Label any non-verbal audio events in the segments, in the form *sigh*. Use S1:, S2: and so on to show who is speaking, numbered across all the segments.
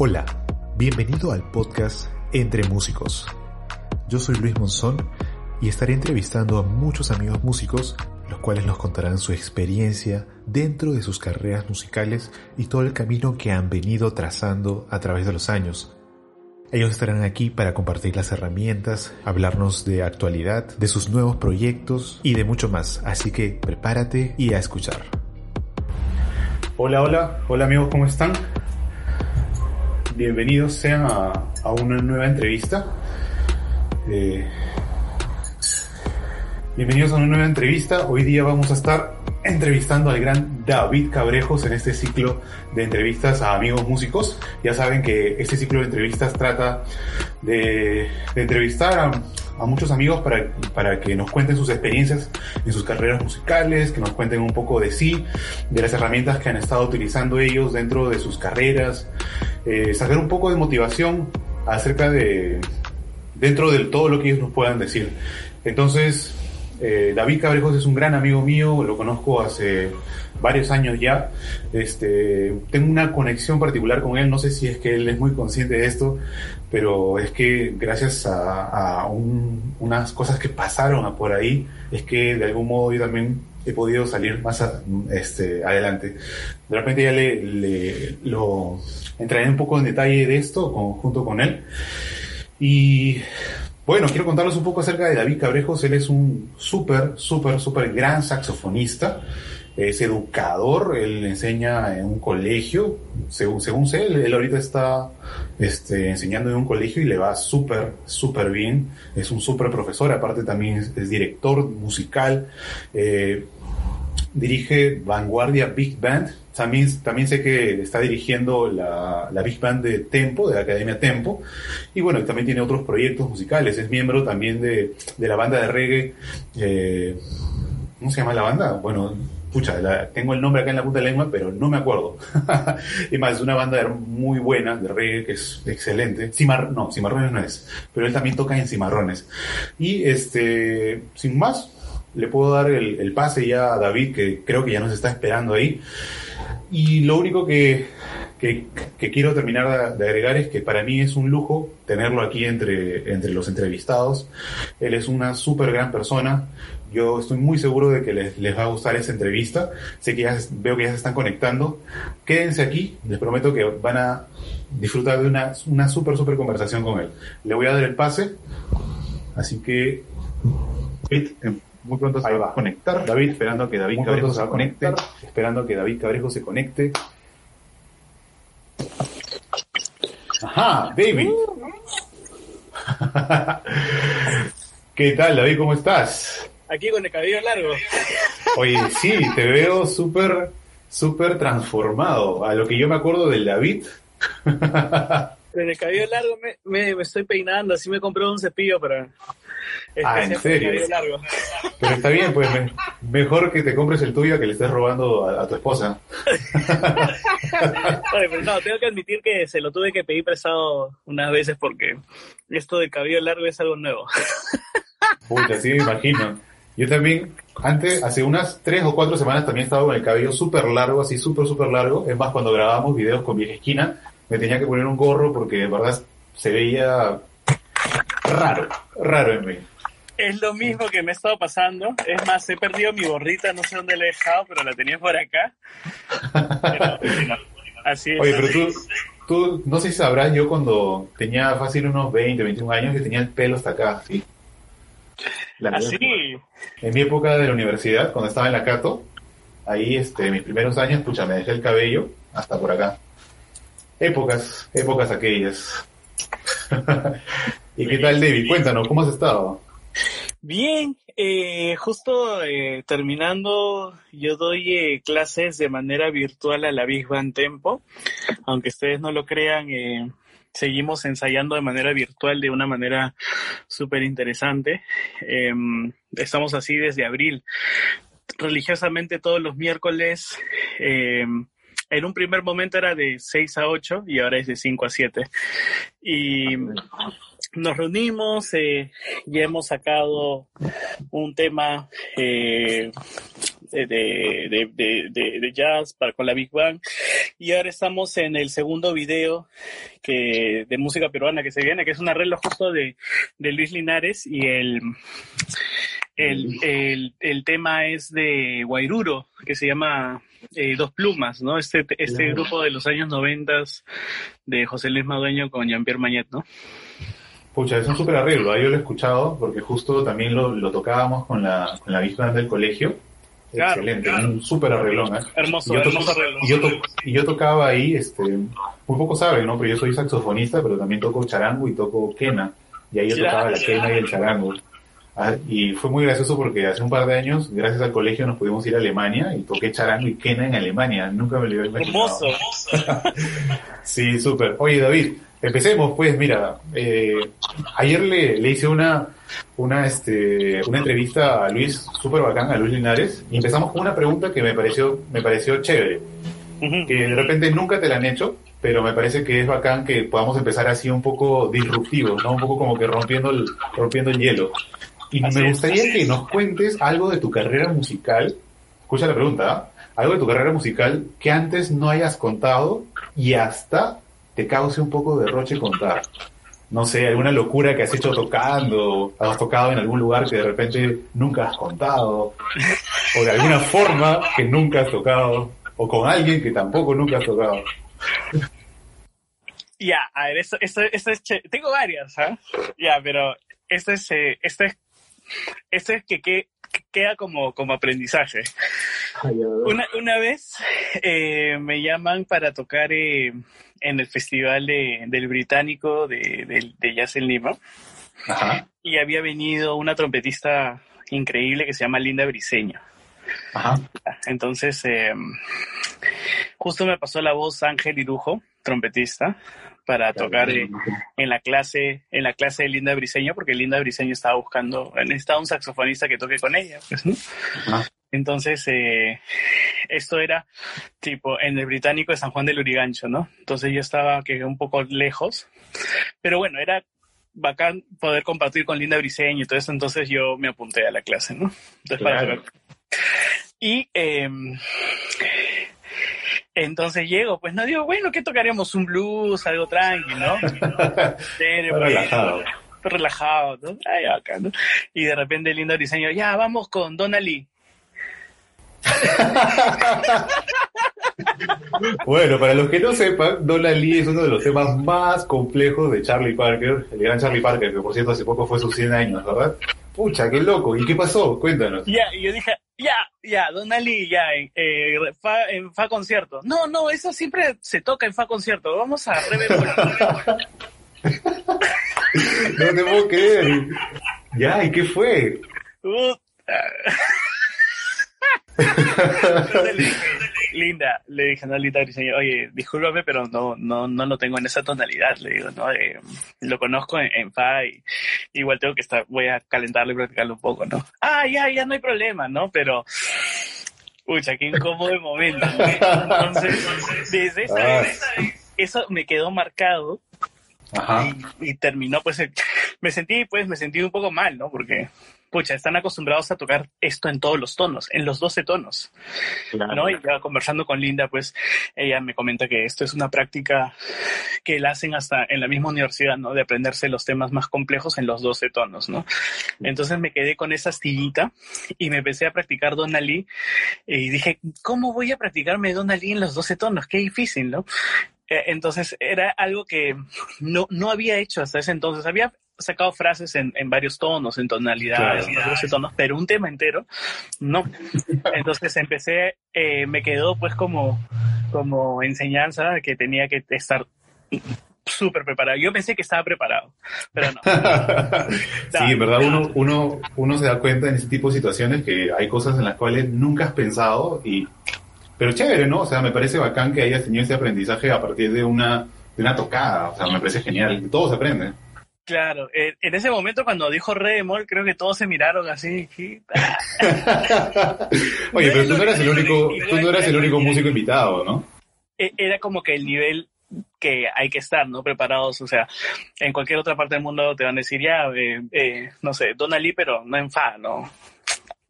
S1: Hola, bienvenido al podcast Entre Músicos. Yo soy Luis Monzón y estaré entrevistando a muchos amigos músicos, los cuales nos contarán su experiencia dentro de sus carreras musicales y todo el camino que han venido trazando a través de los años. Ellos estarán aquí para compartir las herramientas, hablarnos de actualidad, de sus nuevos proyectos y de mucho más, así que prepárate y a escuchar.
S2: Hola, hola, hola amigos, ¿cómo están? Bienvenidos sean a, una nueva entrevista. Eh, bienvenidos a una nueva entrevista. Hoy día vamos a estar entrevistando al gran David Cabrejos en este ciclo de entrevistas a amigos músicos. Ya saben que este ciclo de entrevistas trata de, de entrevistar a, a, muchos amigos para, para que nos cuenten sus experiencias en sus carreras musicales, que nos cuenten un poco de sí, de las herramientas que han estado utilizando ellos dentro de sus carreras, eh, sacar un poco de motivación acerca de dentro de todo lo que ellos nos puedan decir. Entonces, eh, David Cabrejos es un gran amigo mío, lo conozco hace varios años ya. Este, tengo una conexión particular con él, no sé si es que él es muy consciente de esto, pero es que gracias a, a un, unas cosas que pasaron por ahí, es que de algún modo yo también he podido salir más a, este, adelante. De repente ya le, le lo entraré un poco en detalle de esto con, junto con él. Y bueno, quiero contarles un poco acerca de David Cabrejos. Él es un súper, súper, súper gran saxofonista. Es educador, él enseña en un colegio, según, según sé, él, él ahorita está este, enseñando en un colegio y le va súper, súper bien. Es un súper profesor, aparte también es, director musical. Eh, dirige Vanguardia Big Band. También, también sé que está dirigiendo la, la, Big Band de Tempo, de la Academia Tempo. Y bueno, también tiene otros proyectos musicales. Es miembro también de, de la banda de reggae. Eh, ¿Cómo se llama la banda? Bueno, pucha, la, tengo el nombre acá en la punta de lengua, pero no me acuerdo. *laughs* y más, es una banda muy buena de reggae que es excelente. Cimar, no, Cimarrones no es, pero él también toca en Cimarrones. Y este, sin más, le puedo dar el, el, pase ya a David, que creo que ya nos está esperando ahí. Y lo único que, que, que quiero terminar de, de, agregar es que para mí es un lujo tenerlo aquí entre, entre los entrevistados. Él es una súper gran persona. Yo estoy muy seguro de que les, les, va a gustar esa entrevista. Sé que ya veo que ya se están conectando. Quédense aquí. Les prometo que van a disfrutar de una, una súper, súper conversación con él. Le voy a dar el pase. Así que muy pronto se va a conectar. David, esperando que David Cabrejo se conecte. Esperando que David Cabrejo se conecte. Ajá, David. *laughs* ¿Qué tal, David? ¿Cómo estás?
S3: Aquí con el cabello largo.
S2: Oye, sí, te veo súper, súper transformado. A lo que yo me acuerdo del David. *laughs*
S3: Con el cabello largo me, me, me estoy peinando, así me compré un cepillo para
S2: ah, ¿en serio? Pero está bien, pues me, mejor que te compres el tuyo que le estés robando a, a tu esposa. *laughs*
S3: Oye, pero no, tengo que admitir que se lo tuve que pedir prestado unas veces porque esto del cabello largo es algo nuevo.
S2: Pucha, sí me imagino. Yo también, antes, hace unas tres o cuatro semanas también estaba con el cabello súper largo, así súper, súper largo. Es más, cuando grabábamos videos con Vieja Esquina, me tenía que poner un gorro porque de verdad se veía raro, raro en mí.
S3: Es lo mismo que me ha estado pasando. Es más, he perdido mi gorrita, no sé dónde la he dejado, pero la tenía por acá. *laughs* Pero, no, así es.
S2: Oye, pero tú, tú, no sé si sabrás, yo cuando tenía fácil unos 20, 21 años, que tenía el pelo hasta acá, ¿sí?
S3: La ¿Así?
S2: En mi época de la universidad, cuando estaba en la Cato, ahí, este, mis primeros años, pucha, me dejé el cabello hasta por acá. Épocas, épocas aquellas. *laughs* ¿Y qué tal, David? Cuéntanos, ¿cómo has estado?
S3: Bien, eh, justo eh, terminando, yo doy eh, clases de manera virtual a la Big Band Tempo. Aunque ustedes no lo crean, eh, seguimos ensayando de manera virtual de una manera súper interesante. Em, estamos así desde abril, religiosamente todos los miércoles. Em, en un primer momento era de 6 a 8 y ahora es de 5 a 7. Y nos reunimos, eh, ya hemos sacado un tema eh, de, de, de, de, jazz para con la Big Bang y ahora estamos en el segundo video que, de música peruana que se viene, que es un arreglo justo de, de Luis Linares y el, el, el, tema es de Guairuro, que se llama eh, Dos Plumas, ¿no? Este, este grupo de los años noventas de José Luis Madueño con Jean-Pierre Mañet, ¿no?
S2: Pucha, es un súper arreglo, ¿eh? yo lo he escuchado porque justo también lo, lo tocábamos con la, con la del colegio. Excelente, un súper arreglón. ¿eh?
S3: Hermoso, y yo, hermoso arreglo.
S2: Y yo, y yo tocaba ahí, este, muy poco saben, ¿no? Pero yo soy saxofonista, pero también toco charango y toco quena. Y ahí yo tocaba la quena y el charango. Ah, y fue muy gracioso porque hace un par de años, gracias al colegio, nos pudimos ir a Alemania y toqué charango y quena en Alemania. Nunca me lo había imaginado.
S3: Hermoso. *laughs*
S2: sí, súper. Oye, David, Empecemos, pues, mira, eh, ayer le, le, hice una, una, este, una entrevista a Luis, súper bacán, a Luis Linares, y empezamos con una pregunta que me pareció, me pareció chévere, que de repente nunca te la han hecho, pero me parece que es bacán que podamos empezar así un poco disruptivos, ¿no? Un poco como que rompiendo el, rompiendo el hielo. Y me gustaría que nos cuentes algo de tu carrera musical, escucha la pregunta, ¿eh? algo de tu carrera musical que antes no hayas contado y hasta te cause un poco de roche contar. No sé, alguna locura que has hecho tocando, has tocado en algún lugar que de repente nunca has contado, o de alguna forma que nunca has tocado, o con alguien que tampoco nunca has tocado.
S3: Ya, a ver, esto, esto, esto es tengo varias, ¿ah? Ya, pero esto es, eh, esto es, esto es que, que, queda como, como aprendizaje. Una, una vez eh, me llaman para tocar eh, en el Festival de, del Británico de, de, Jazz en Lima. Y había venido una trompetista increíble que se llama Linda Briseño. Entonces, eh, justo me pasó la voz Ángel Irujo, trompetista, para tocar en la clase, en la clase de Linda Briseño, porque Linda Briseño estaba buscando, necesitaba un saxofonista que toque con ella, pues, Entonces, eh, esto era tipo en el británico de San Juan del Urigancho, ¿no? Entonces yo estaba que un poco lejos, pero bueno, era bacán poder compartir con Linda Briseño y todo eso, entonces yo me apunté a la clase, ¿no? Entonces, para y eh, entonces llego, pues no digo, bueno, ¿qué tocaríamos? Un blues, algo tranquilo, ¿no? *laughs*
S2: relajado.
S3: relajado, ¿no? Ay, acá, ¿no? Y de repente el lindo diseño, ya, vamos con Donna Lee. *laughs*
S2: bueno, para los que no sepan, Donna Lee es uno de los temas más complejos de Charlie Parker, el gran Charlie Parker, que por cierto hace poco fue sus 100 años, ¿verdad? Pucha, qué loco. ¿Y qué pasó? Cuéntanos.
S3: Ya, y yo dije, ya, ya, Donna Lee, ya, eh, fa, en fa concierto. No, no, eso siempre se toca en fa concierto. Vamos a rever. *laughs*
S2: no te puedo creer. Ya, ¿y qué fue? *laughs*
S3: Linda, le dije, no, Linda, oye, discúlpame, pero no, no, no lo tengo en esa tonalidad, le digo, no, eh, lo conozco en, fa y igual tengo que estar, voy a calentarlo y practicarlo un poco, ¿no? Ah, ya, ya no hay problema, ¿no? Pero, pucha, qué incómodo momento. Entonces, *laughs* desde esa vez, eso me quedó marcado Ajá. Y, y, terminó, pues, me sentí, pues, me sentí un poco mal, ¿no? Porque pucha, están acostumbrados a tocar esto en todos los tonos, en los 12 tonos. ¿no? Y ya conversando con Linda, pues ella me comenta que esto es una práctica que la hacen hasta en la misma universidad, ¿no? De aprenderse los temas más complejos en los 12 tonos, ¿no? Entonces me quedé con esa astillita y me empecé a practicar Donna Lee y dije, ¿cómo voy a practicarme Donna Lee en los 12 tonos? Qué difícil, ¿no? Eh, entonces era algo que no, no había hecho hasta ese entonces. Había sacado frases en, en varios tonos, en tonalidades, en tonos, pero un tema entero, no. Entonces empecé, eh, me quedó pues como, como enseñanza que tenía que estar súper preparado. Yo pensé que estaba preparado, pero no. *laughs* *laughs*
S2: sí, en verdad uno, uno, uno se da cuenta en ese tipo de situaciones que hay cosas en las cuales nunca has pensado y... Pero chévere, ¿no? O sea, me parece bacán que hayas tenido ese aprendizaje a partir de una, de una tocada. O sea, me parece genial. Todos aprenden.
S3: Claro, en ese momento cuando dijo re creo que todos se miraron así. *laughs*
S2: Oye, pero tú no eras el único, tú no eras el único músico invitado, ¿no?
S3: E, era como que el nivel que hay que estar, ¿no? Preparados, o sea, en cualquier otra parte del mundo te van a decir, ya, eh, eh, no sé, Donna Lee, pero no en fa, ¿no?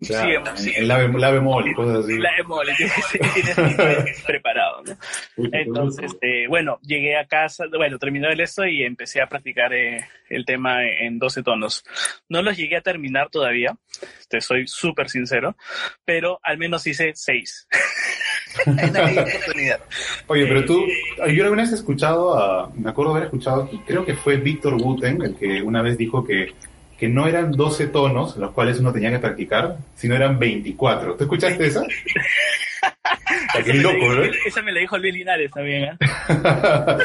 S2: Sí, sí, el la, la bemol cosas así.
S3: La bemol, tienes preparado, ¿no? Entonces, eh, bueno, llegué a casa, bueno, terminé el esto y empecé a practicar eh, el tema en 12 tonos. No los llegué a terminar todavía, te soy súper sincero, pero al menos hice 6.
S2: Oye, pero tú, yo alguna vez he escuchado, a, me acuerdo haber escuchado, creo que fue Víctor Wooten el que una vez dijo que que no eran 12 tonos los cuales uno tenía que practicar, sino eran 24. ¿Tú escuchaste esa? *laughs*
S3: Qué loco, ¿no? Esa me la dijo Luis Linares también, ¿eh? *laughs*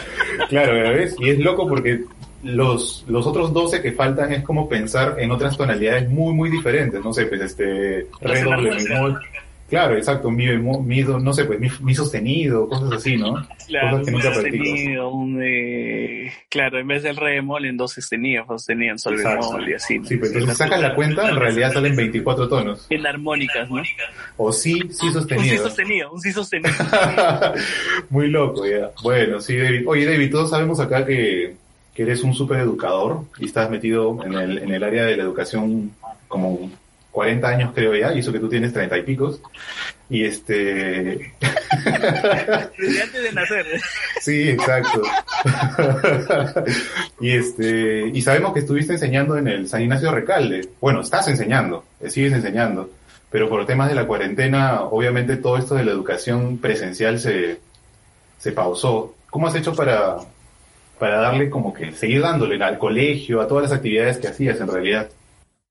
S2: claro, ¿ves? Y es loco porque los, los otros 12 que faltan es como pensar en otras tonalidades muy, muy diferentes. No sé, pues este, re, doble, Claro, exacto, mi, mi, no sé, pues mi, sostenido, cosas así, ¿no? *laughs*
S3: Claro, cosas que nunca sostenido, un, eh, claro, en vez del re bemol en dos sostenidos, sostenían sol bemol y así.
S2: ¿no? Sí, pues entonces sacas la cuenta, en realidad salen 24 tonos.
S3: En armónicas, ¿no?
S2: O sí, sí sostenido.
S3: Un sí sostenido, un sí sostenido.
S2: Muy loco, ya. Bueno, sí, David. Oye, David, todos sabemos acá que, que eres un súper educador y estás metido en el, en el área de la educación como 40 años creo ya, y eso que tú tienes 30 y picos. Y este... *laughs*
S3: Desde antes de nacer.
S2: Sí, exacto. y este, y sabemos que estuviste enseñando en el San Ignacio Recalde. Bueno, estás enseñando, eh, sigues enseñando. Pero por temas de la cuarentena, obviamente todo esto de la educación presencial se, se pausó. ¿Cómo has hecho para, para darle como que seguir dándole al colegio, a todas las actividades que hacías en realidad?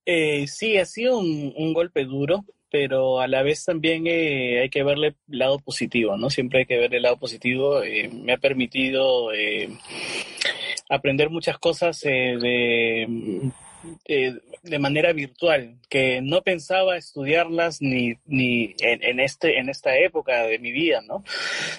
S3: Eh, sí, ha sido un, golpe duro, pero a la vez también eh, hay que verle el lado positivo, ¿no? Siempre hay que ver el lado positivo. Eh, me ha permitido eh, aprender muchas cosas de eh, de manera virtual, que no pensaba estudiarlas ni, ni en, este, en esta época de mi vida, ¿no?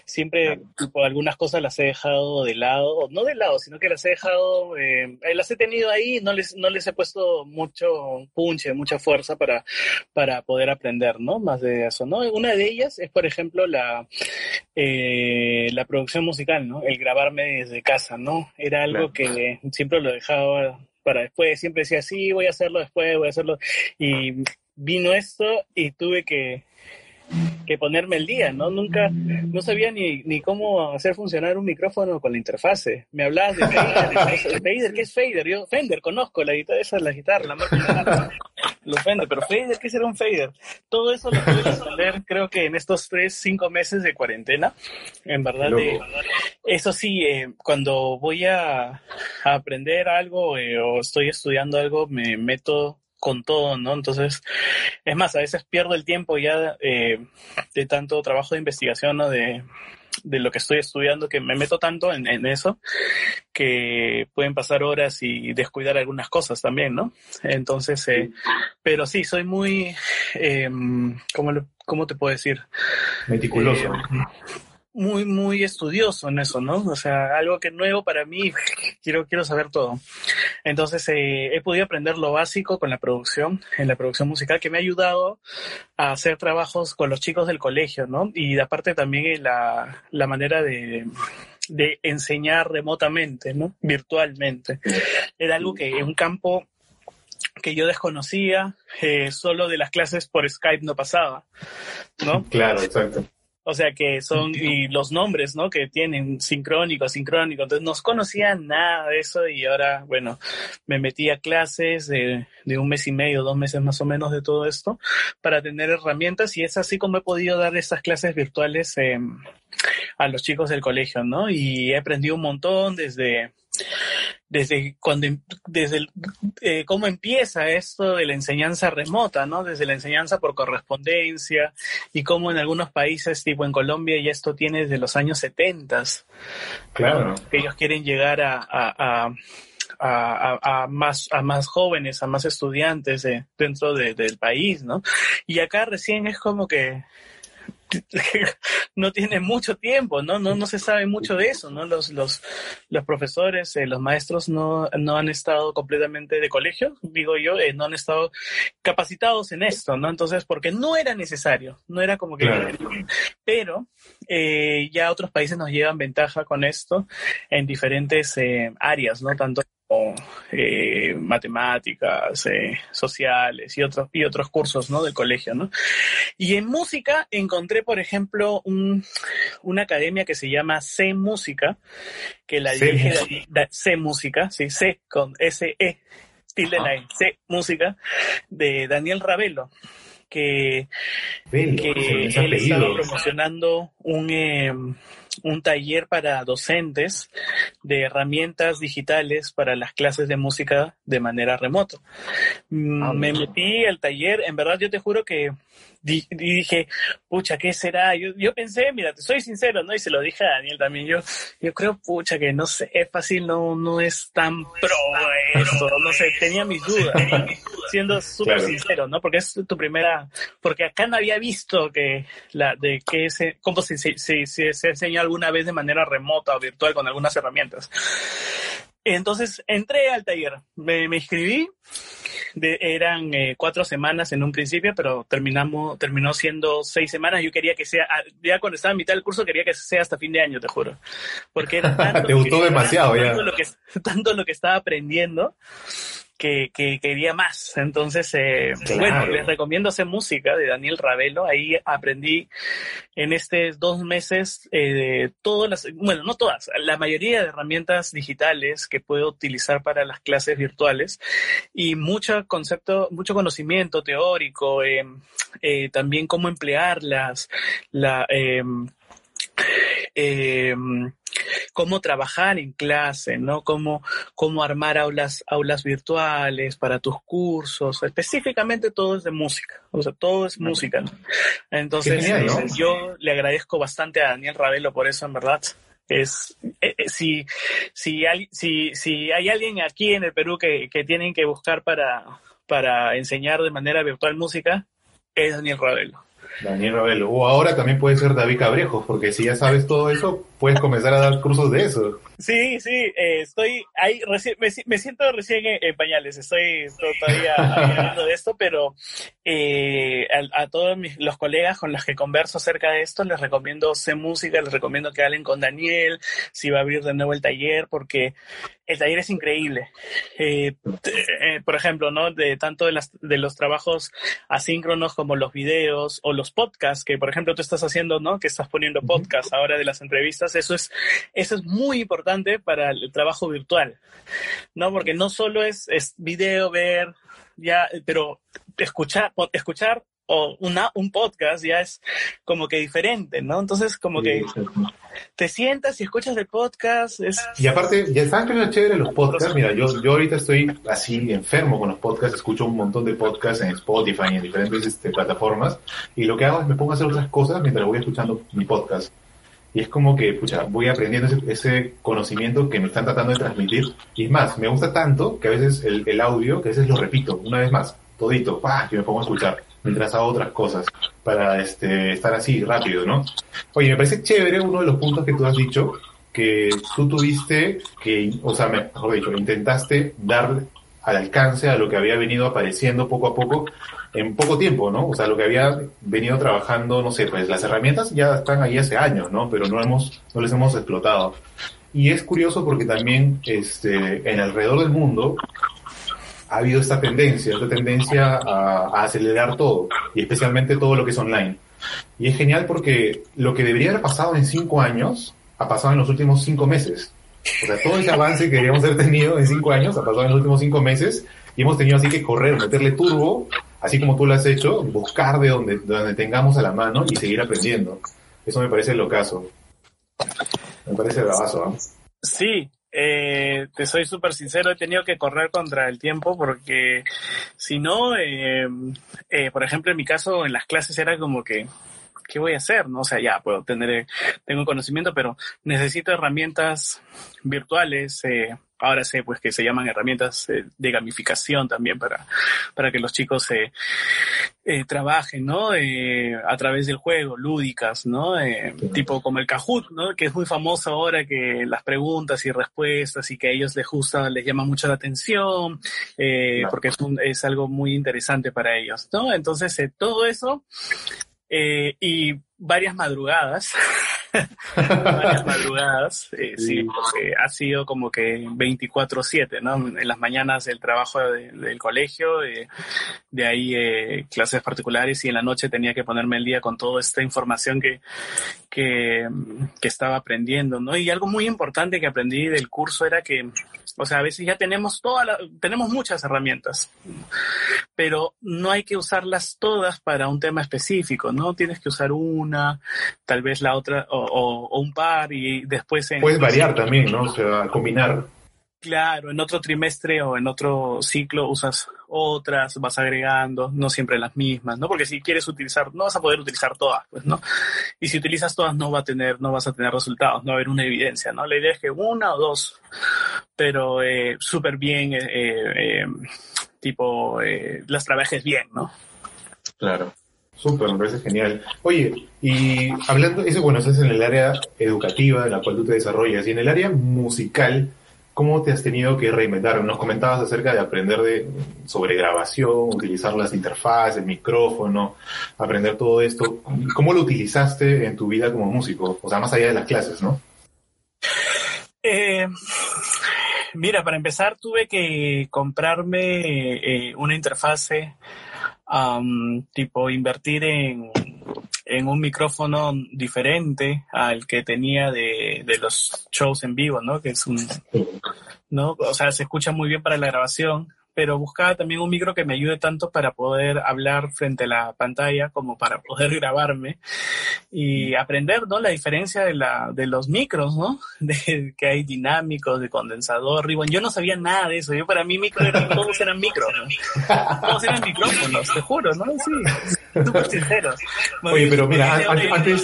S3: Siempre por algunas cosas las he dejado de lado, no de lado, sino que las he dejado, eh, las he tenido ahí, no les, no les he puesto mucho punche, mucha fuerza para, para poder aprender, ¿no? Más de eso, ¿no? Una de ellas es, por ejemplo, la, eh, la producción musical, ¿no? El grabarme desde casa, ¿no? Era algo que siempre lo dejaba para después, siempre decía, sí, voy a hacerlo después, voy a hacerlo. Y vino esto y tuve que, que ponerme el día, ¿no? Nunca, no sabía ni, ni cómo hacer funcionar un micrófono con la interfase. Me hablabas de Fader, *laughs* Fader, ¿qué es Fader? Yo, Fender, conozco la guitarra, esa es la guitarra, la marca los Fender, pero Fader, ¿qué será un Fader? Todo eso lo pude aprender, creo que en estos tres, cinco meses de cuarentena. En verdad, de, eso sí, eh, cuando voy a, aprender algo eh, o estoy estudiando algo, me meto con todo, ¿no? Entonces, es más, a veces pierdo el tiempo ya eh, de tanto trabajo de investigación, ¿no? De, de lo que estoy estudiando, que me meto tanto en, en, eso, que pueden pasar horas y descuidar algunas cosas también, ¿no? Entonces, eh, pero sí, soy muy, eh, ¿cómo, ¿cómo, te puedo decir?
S2: Meticuloso.
S3: Eh, muy, muy estudioso en eso, ¿no? O sea, algo que es nuevo para mí, quiero, quiero saber todo. Entonces, eh, he podido aprender lo básico con la producción, en la producción musical, que me ha ayudado a hacer trabajos con los chicos del colegio, ¿no? Y aparte también la, la manera de, de enseñar remotamente, ¿no? Virtualmente. Era algo que en un campo que yo desconocía, eh, solo de las clases por Skype no pasaba, ¿no?
S2: Claro, exacto.
S3: O sea que son y los nombres, ¿no? Que tienen sincrónico, sincrónico. Entonces no conocía nada de eso y ahora, bueno, me metí a clases de, de, un mes y medio, dos meses más o menos de todo esto para tener herramientas y es así como he podido dar estas clases virtuales eh, a los chicos del colegio, ¿no? Y he aprendido un montón desde desde cuando desde el, eh, cómo empieza esto de la enseñanza remota, ¿no? Desde la enseñanza por correspondencia y cómo en algunos países, tipo en Colombia, ya esto tiene desde los años 70.
S2: Claro.
S3: Que ellos quieren llegar a, a, a, a, más, a más jóvenes, a más estudiantes dentro de, del país, ¿no? Y acá recién es como que *laughs* no tiene mucho tiempo, ¿no? No, no se sabe mucho de eso, ¿no? Los, los, los profesores, eh, los maestros no, no han estado completamente de colegio, digo yo, eh, no han estado capacitados en esto, ¿no? Entonces, porque no era necesario, no era como que...
S2: Claro.
S3: Pero eh, ya otros países nos llevan ventaja con esto en diferentes eh, áreas, ¿no? Tanto eh, matemáticas, eh, sociales y otros, y otros cursos ¿no? del colegio. ¿no? Y en música encontré, por ejemplo, un, una academia que se llama C Música, que la dirige C Música, sí, C con S-E, tilde la E, C Música, de Daniel Ravelo que, que él estaba promocionando un, eh, un taller para docentes de herramientas digitales para las clases de música de manera remota. Ah, me metí al taller, en verdad yo te juro que dije, pucha, ¿qué será? Yo, yo pensé, mira, te soy sincero, ¿no? Y se lo dije a Daniel también, yo, yo creo, pucha, que no sé, es fácil, no, no es tan pro esto, no sé, tenía mis dudas, siendo súper sincero, ¿no? Porque es tu primera, porque acá no había visto que la, de que se, cómo se, se, se, se enseña alguna vez de manera remota o virtual con algunas herramientas. Entonces entré al taller, me, me inscribí, de, eran eh, cuatro semanas en un principio, pero terminamos, terminó siendo seis semanas. Yo quería que sea, ah, ya cuando estaba en mitad del curso, quería que sea hasta fin de año, te juro. Porque era *laughs* tanto,
S2: Te gustó demasiado ya.
S3: lo, que, tanto lo que estaba aprendiendo que, quería más. Entonces, eh, bueno, les recomiendo hacer música de Daniel Ravelo. Ahí aprendí en estos dos meses eh, todas las, bueno, no todas, la mayoría de herramientas digitales que puedo utilizar para las clases virtuales y mucho concepto, mucho conocimiento teórico, eh, eh, también cómo emplearlas, la, cómo trabajar en clase, ¿no? Cómo, cómo armar aulas, aulas virtuales para tus cursos. Específicamente todo es de música, o sea, todo es música, ¿no? Entonces, yo le agradezco bastante a Daniel Ravelo por eso, en verdad es eh, eh, si, si, hay, si, si hay alguien aquí en el Perú que, que tienen que buscar para, para enseñar de manera virtual música, es Daniel Ravelo.
S2: Daniel Ravelo. O ahora también puede ser David Cabrejos, porque si ya sabes todo eso, puedes comenzar a dar cursos de eso.
S3: Sí, sí, eh, estoy ahí, me, siento recién en, pañales, estoy todavía hablando de esto, pero eh, a, todos mis, los colegas con los que converso acerca de esto, les recomiendo C Música, les recomiendo que hablen con Daniel, si va a abrir de nuevo el taller, porque el taller es increíble. Eh, por ejemplo, ¿no? De tanto de, las, de los trabajos asíncronos como los videos o los podcasts, que por ejemplo tú estás haciendo, ¿no? Que estás poniendo podcasts ahora de las entrevistas, eso es, eso es muy importante para el trabajo virtual, ¿no? Porque no solo es, es video, ver, ya, pero escuchar, escuchar o una, un podcast ya es como que diferente, ¿no? Entonces, como que te sientas y escuchas el podcast. Es...
S2: Y aparte, ya sabes que chévere los podcasts. Mira, yo, yo ahorita estoy así enfermo con los podcasts, escucho un montón de podcasts en Spotify y en diferentes este, plataformas. Y lo que hago es me pongo a hacer otras cosas mientras voy escuchando mi podcast. Y es como que, pucha, voy aprendiendo ese, conocimiento que me están tratando de transmitir. Y más, me gusta tanto que a veces el, el audio, que a veces lo repito una vez más, todito, ¡pah! que me pongo a escuchar mientras hago otras cosas para este, estar así rápido, ¿no? Oye, me parece chévere uno de los puntos que tú has dicho, que tú tuviste que, o sea, mejor dicho, intentaste dar al alcance a lo que había venido apareciendo poco a poco en poco tiempo, ¿no? O sea, lo que había venido trabajando, no sé, pues las herramientas ya están ahí hace años, ¿no? Pero no hemos, no les hemos explotado. Y es curioso porque también, este, en alrededor del mundo, ha habido esta tendencia, esta tendencia a, acelerar todo, y especialmente todo lo que es online. Y es genial porque lo que debería haber pasado en cinco años, ha pasado en los últimos cinco meses. O sea, todo ese avance que deberíamos haber tenido en cinco años, ha pasado en los últimos cinco meses, y hemos tenido así que correr, meterle turbo, así como tú lo has hecho, buscar de donde, donde tengamos a la mano y seguir aprendiendo. Eso me parece lo caso. Me parece bravazo, ¿no?
S3: Sí, eh, te soy súper sincero, he tenido que correr contra el tiempo porque si no, eh, eh, por ejemplo, en mi caso, en las clases era como que, ¿qué voy a hacer? No, o sea, ya puedo tener, tengo conocimiento, pero necesito herramientas virtuales, eh, ahora sé pues que se llaman herramientas eh, de gamificación también para, para que los chicos eh, eh trabajen, ¿no? Eh, a través del juego, lúdicas, ¿no? tipo como el Kahoot, ¿no? Que es muy famoso ahora que las preguntas y respuestas y que a ellos les gusta, les llama mucho la atención, porque es, un, es algo muy interesante para ellos, ¿no? Entonces, todo eso y varias madrugadas *laughs* varias madrugadas, eh, sí, porque ha sido como que 24/7, ¿no? En las mañanas el trabajo del colegio, de ahí eh, clases particulares y en la noche tenía que ponerme el día con toda esta información que, que, que estaba aprendiendo, ¿no? Y algo muy importante que aprendí del curso era que o sea, a veces ya tenemos toda la, tenemos muchas herramientas, pero no hay que usarlas todas para un tema específico, ¿no? Tienes que usar una, tal vez la otra, o, un par, y después...
S2: En, Puedes variar también, ¿no? O sea, combinar.
S3: Claro, en otro trimestre o en otro ciclo usas otras, vas agregando, no siempre las mismas, ¿no? Porque si quieres utilizar, no vas a poder utilizar todas, pues, ¿no? Y si utilizas todas no va a tener, no vas a tener resultados, no va a haber una evidencia, ¿no? La idea es que una o dos, pero eh, súper bien, eh, eh, tipo, las trabajes bien, ¿no?
S2: Claro. Súper, me parece genial. Oye, y hablando, eso bueno, eso es en el área educativa en la cual tú te desarrollas, y en el área musical, ¿Cómo te has tenido que reinventar? Nos comentabas acerca de aprender de, sobre grabación, utilizar las interfaces, el micrófono, aprender todo esto. ¿Cómo lo utilizaste en tu vida como músico? O sea, más allá de las clases, ¿no?
S3: Eh, mira, para empezar tuve que comprarme eh, una interfase, tipo invertir en en un micrófono diferente al que tenía de, de los shows en vivo, ¿no? Que es un, ¿no? O sea, se escucha muy bien para la grabación, pero buscaba también un micro que me ayude tanto para poder hablar frente a la pantalla como para poder *laughs* grabarme y aprender, ¿no? La diferencia de, la, de los micros, ¿no? *laughs* De que hay dinámicos, de condensador, ribbon. Yo no sabía nada de eso. Yo para mí micro eran, todos eran micros. *laughs* Todos eran micrófonos, te juro, ¿no? Sí, súper sinceros. *laughs*
S2: Oye, pero mira, antes,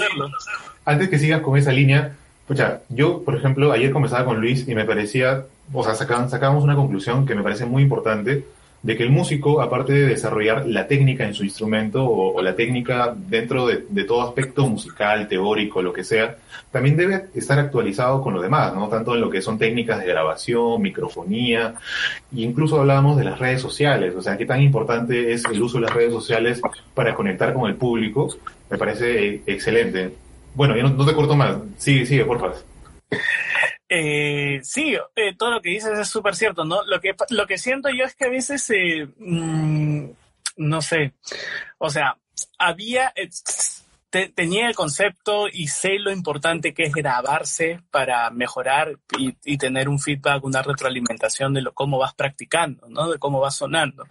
S2: antes que sigas con esa línea, Escucha, yo, por ejemplo, ayer conversaba con Luis y me parecía, o sea, sacábamos una conclusión que me parece muy importante, de que el músico, aparte de desarrollar la técnica en su instrumento o, la técnica dentro de, todo aspecto musical, teórico, lo que sea, también debe estar actualizado con lo demás, ¿no? Tanto en lo que son técnicas de grabación, microfonía, e incluso hablábamos de las redes sociales, o sea, qué tan importante es el uso de las redes sociales para conectar con el público, me parece excelente. Bueno, yo no, te corto más. Sigue, sigue, por favor. *laughs*
S3: Eh, sí, eh, todo lo que dices es súper cierto, ¿no? Lo que, lo que siento yo es que a veces, eh, mm, no sé, o sea, había, tenía el concepto y sé lo importante que es grabarse para mejorar y, tener un feedback, una retroalimentación de lo, cómo vas practicando, ¿no? De cómo vas sonando.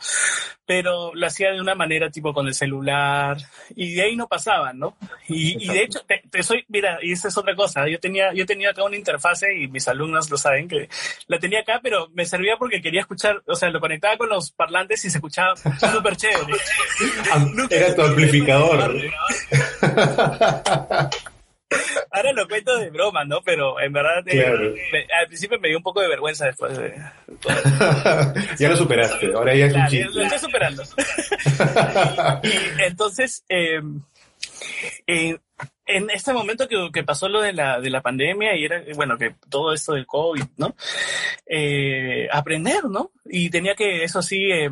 S3: Pero lo hacía de una manera tipo con el celular y de ahí no pasaba, ¿no? Y, de hecho, te, soy, mira, y esa es otra cosa. Yo tenía, yo tenía acá una interfase y mis alumnos lo saben que la tenía acá, pero me servía porque quería escuchar, o sea, lo conectaba con los parlantes y se escuchaba *laughs* súper chévere.
S2: Era tu amplificador. *laughs*
S3: Ahora lo cuento de broma, ¿no? Pero en verdad eh, al principio me dio un poco de vergüenza después de... *laughs*
S2: ya lo superaste, ahora ya es un chiste.
S3: Lo estoy superando. *laughs* entonces, em, en este momento que, pasó lo de la, de la pandemia y era, bueno, que todo esto del COVID, ¿no? Eh, aprender, ¿no? Y tenía que, eso sí, eh,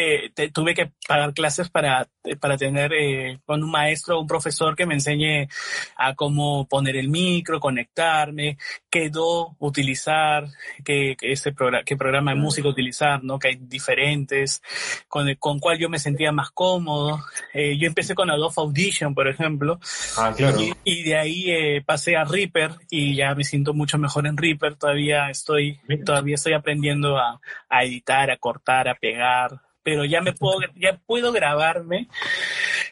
S3: eh, tuve que pagar clases para, para tener eh, con un maestro, un profesor que me enseñe a cómo poner el micro, conectarme, qué do utilizar, qué, qué, este programa, qué programa de música utilizar, ¿no? Que hay diferentes, con, con cuál yo me sentía más cómodo. Eh, yo empecé con Adobe Audition, por ejemplo.
S2: Ah, claro.
S3: Y, de ahí eh, pasé a Reaper y ya me siento mucho mejor en Reaper. Todavía estoy, todavía estoy aprendiendo a, a editar, a cortar, a pegar, pero ya me puedo, *laughs* ya puedo grabarme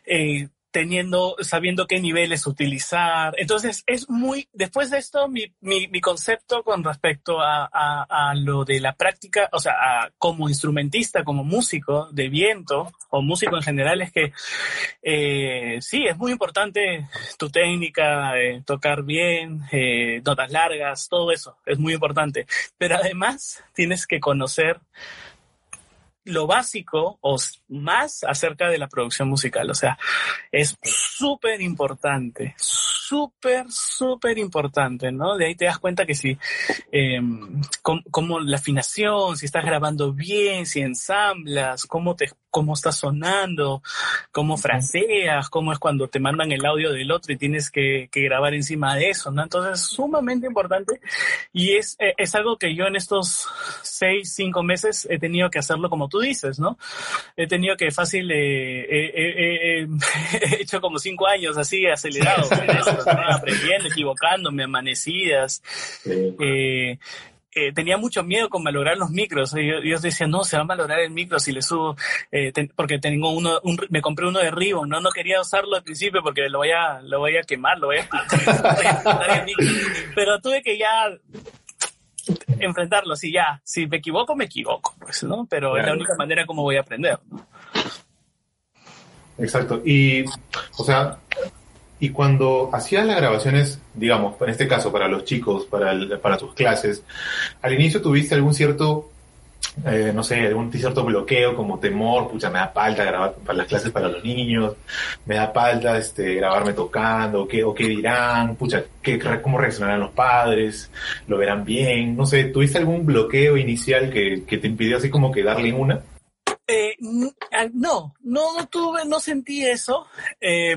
S3: eh, teniendo, sabiendo qué niveles utilizar. Entonces, es muy, después de esto, mi, mi, mi concepto con respecto a, a, lo de la práctica, o sea, como instrumentista, como músico de viento, o músico en general, es que eh, sí, es muy importante tu técnica, eh, tocar bien, eh, notas largas, todo eso, es muy importante. Pero además, tienes que conocer lo básico o más acerca de la producción musical. O sea, es súper importante, súper, súper importante, ¿no? De ahí te das cuenta que si, eh, cómo, la afinación, si estás grabando bien, si ensamblas, cómo te, cómo está sonando, cómo fraseas, cómo es cuando te mandan el audio del otro y tienes que, que grabar encima de eso, ¿no? Entonces, sumamente importante y es, eh, es algo que yo en estos seis, cinco meses he tenido que hacerlo como tú dices, ¿no? He tenido que fácil, eh, eh, eh, eh he hecho como cinco años así acelerado, *laughs* aprendiendo, equivocándome, amanecidas. Eh, eh, tenía mucho miedo con malograr los micros. Yo, yo, decía, no, se va a malograr el micro si le subo, eh, ten, porque tengo uno, un, me compré uno de Ribbon, ¿no? No quería usarlo al principio porque lo voy a, lo voy a quemar, lo voy a, *laughs* pero tuve que ya enfrentarlo, así ya, si me equivoco, me equivoco, pues, ¿no? Pero claro. es la única manera como voy a aprender, ¿no?
S2: Exacto. Y, o sea, y cuando hacías las grabaciones, digamos, en este caso para los chicos, para, el, para tus clases, al inicio tuviste algún cierto, eh, no sé, algún cierto bloqueo como temor, pucha, me da falta grabar para las clases para los niños, me da falta este, grabarme tocando, qué, o qué dirán, pucha, qué, cómo reaccionarán los padres, lo verán bien, no sé, ¿tuviste algún bloqueo inicial que, que te impidió así como que darle una?
S3: Eh, no, no tuve, no sentí eso. Eh,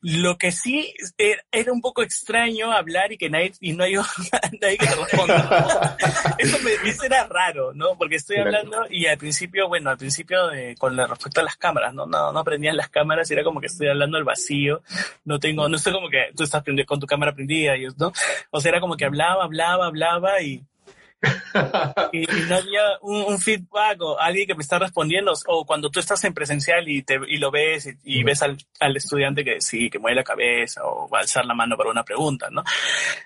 S3: lo que sí era, era, un poco extraño hablar y que nadie, y no hay *laughs* nadie que te responda. *laughs* Eso, me, eso era raro, ¿no? Porque estoy hablando y al principio, bueno, al principio de, con respecto a las cámaras, ¿no? No, no prendían las cámaras y era como que estoy hablando al vacío. No tengo, no estoy como que tú estás con tu cámara prendida, y, ¿no? O sea, era como que hablaba, hablaba, hablaba y y, y, no había un, un, feedback o alguien que me está respondiendo o cuando tú estás en presencial y, te, y lo ves y, y ves al, al, estudiante que sí, que mueve la cabeza o va a alzar la mano para una pregunta, ¿no?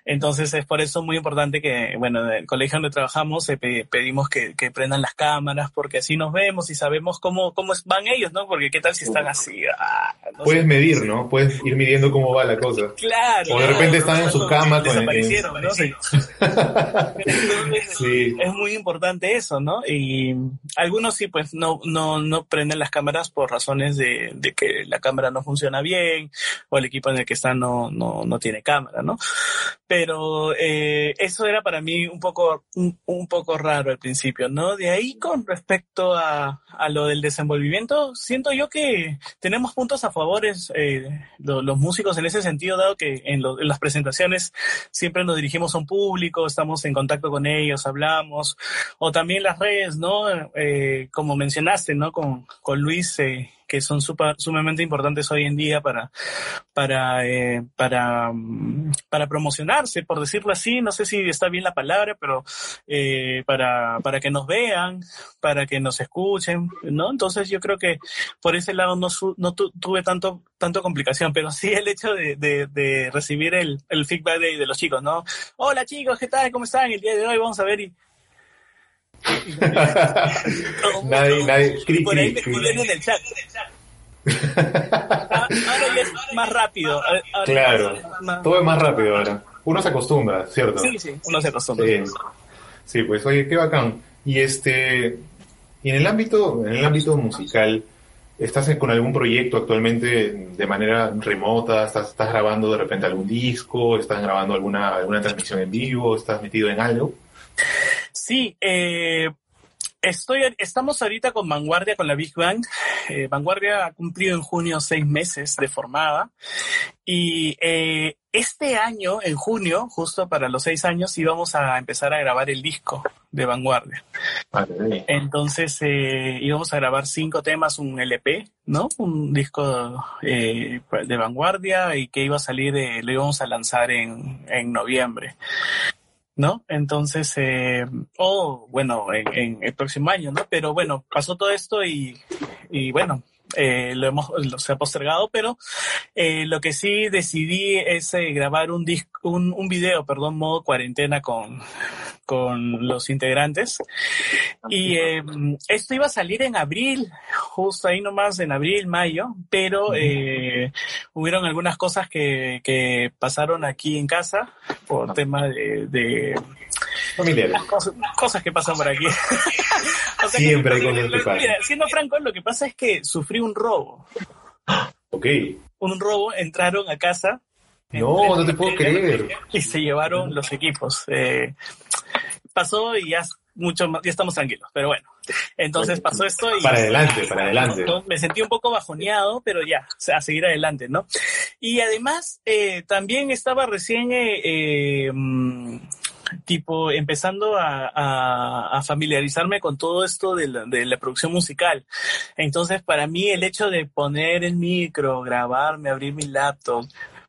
S3: Entonces es por eso muy importante que, bueno, en el colegio donde trabajamos eh, pedimos que, que, prendan las cámaras porque así nos vemos y sabemos cómo, cómo van ellos, ¿no? Porque qué tal si están así. Ah,
S2: no Puedes sé. medir, ¿no? Puedes ir midiendo cómo va la cosa.
S3: Claro.
S2: O de repente están en su cama.
S3: Desaparecieron, el, ¿no? Sí. *laughs* Es muy importante eso, ¿no? Y algunos sí, pues no, no, no prenden las cámaras por razones de, de, que la cámara no funciona bien o el equipo en el que están no, no, no tiene cámara, ¿no? Pero eh, eso era para mí un poco, un, un, poco raro al principio, ¿no? De ahí con respecto a, a lo del desenvolvimiento, siento yo que tenemos puntos a favores eh, los, músicos en ese sentido, dado que en, lo, las presentaciones siempre nos dirigimos a un público, estamos en contacto con ellos, hablamos, o también las redes, ¿no? Eh, como mencionaste, ¿no? Con, con Luis, eh, que son super, sumamente importantes hoy en día para, para, eh, para, para promocionarse, por decirlo así, no sé si está bien la palabra, pero eh, para, para que nos vean, para que nos escuchen, ¿no? Entonces yo creo que por ese lado no, no tu, tuve tanto, tanto complicación, pero sí el hecho de, recibir el, feedback de, de, los chicos, ¿no? Hola chicos, ¿qué tal? ¿Cómo están? El día de hoy vamos a ver y
S2: nadie, nadie. Cri,
S3: por ahí me escriben en el chat. *laughs* ahora ya es más rápido. Ahora
S2: claro, más... todo es más rápido ahora. Uno se acostumbra, ¿cierto?
S3: Sí, sí, uno se acostumbra.
S2: Sí, sí pues oye, qué bacán. Y este, y en el ámbito, en el ámbito musical, ¿estás con algún proyecto actualmente de manera remota? ¿Estás, estás grabando de repente algún disco? ¿Estás grabando alguna, alguna transmisión en vivo? ¿Estás metido en algo?
S3: Sí, eh, estoy, estamos ahorita con Vanguardia, con la Big Bang. Eh, Vanguardia ha cumplido en junio seis meses de formada y eh, este año, en junio, justo para los seis años, íbamos a empezar a grabar el disco de Vanguardia.
S2: Vale.
S3: Entonces eh, íbamos a grabar cinco temas, un LP, ¿no? Un disco eh, de Vanguardia y que iba a salir, lo íbamos a lanzar en, en noviembre. ¿No? Entonces, eh, o oh, bueno, en, en, el próximo año, ¿no? Pero bueno, pasó todo esto y, y bueno, eh, lo hemos, lo, se ha postergado, pero eh, lo que sí decidí es eh, grabar un disco, un, un video, perdón, modo cuarentena con, con los integrantes. Y eh, esto iba a salir en abril, justo ahí nomás en abril, mayo, pero eh, hubieron algunas cosas que, que pasaron aquí en casa por tema de, de
S2: familiares.
S3: Cosas, cosas, que pasan por aquí. *laughs*
S2: o sea Siempre hay cosas que pasan.
S3: Siendo franco, lo que pasa es que sufrí un robo.
S2: Ok.
S3: Un robo, entraron a casa
S2: No, no te puedo creer.
S3: Y se llevaron los equipos. Eh, pasó y ya mucho más, ya estamos tranquilos, pero bueno. Entonces pasó esto y...
S2: Para adelante, para adelante.
S3: Me sentí un poco bajoneado, pero ya, a seguir adelante, ¿no? Y además, eh, también estaba recién... Eh, eh, mm, tipo empezando a, familiarizarme con todo esto de la, de la, producción musical. Entonces, para mí el hecho de poner el micro, grabarme, abrir mi laptop,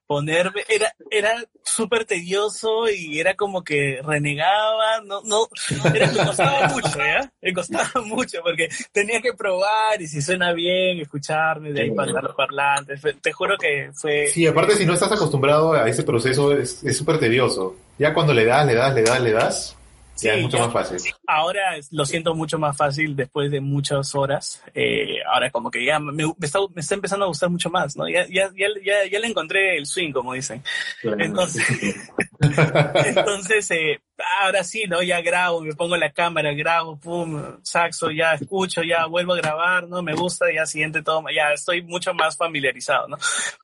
S3: ponerme, era, era súper tedioso y era como que renegaba, no, no, era, me costaba mucho, ¿ya? Me costaba *laughs* mucho porque tenía que probar y si suena bien, escucharme, de ahí pasar los parlantes, te juro que fue...
S2: Sí, aparte si no estás acostumbrado a ese proceso es súper tedioso. Ya cuando le das, le das, le das, le das, Sí, es mucho más fácil.
S3: Ahora lo siento mucho más fácil después de muchas horas. Eh, ahora como que ya me, está, me, está, empezando a gustar mucho más, ¿no? Ya, ya, ya, ya, le encontré el swing, como dicen. Entonces, *laughs* entonces eh, ahora sí, ¿no? Ya grabo, me pongo la cámara, grabo, pum, saxo, ya escucho, ya vuelvo a grabar, ¿no? Me gusta, ya siguiente toma, ya estoy mucho más familiarizado, ¿no?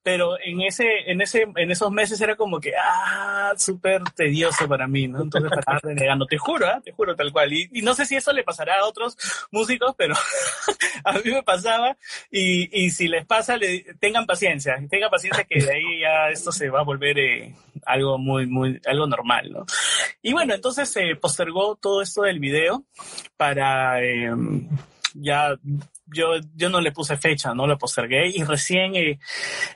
S3: Pero en ese, en ese, en esos meses era como que, ah, súper tedioso para mí, ¿no? Entonces estaba renegando, te juro, ¿eh? te juro tal cual. Y, y, no sé si eso le pasará a otros músicos, pero *laughs* a mí me pasaba y, y si les pasa, le, tengan paciencia, tengan paciencia que de ahí ya esto se va a volver eh, algo muy, muy, algo normal, ¿no? Y bueno, entonces se postergó todo esto del video para em, ya yo, yo no le puse fecha, no lo postergué y recién eh,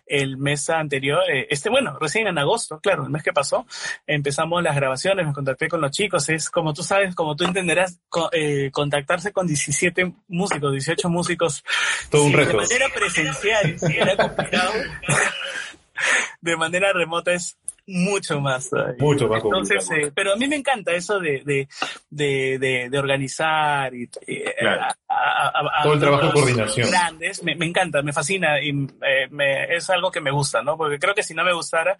S3: el mes anterior, eh, este bueno, recién en agosto, claro, el mes que pasó, empezamos las grabaciones, me contacté con los chicos, es como tú sabes, como tú entenderás, eh, contactarse con 17 músicos, 18 músicos.
S2: Todo un.
S3: De manera presencial, era complicado. *laughs* de manera remota es mucho más.
S2: Mucho más
S3: Entonces, eh, pero a mí me encanta eso de, de, de, de, organizar y,
S2: todo el trabajo de coordinación.
S3: Grandes, me, me, encanta, me fascina y eh, me, es algo que me gusta, ¿no? Porque creo que si no me gustara,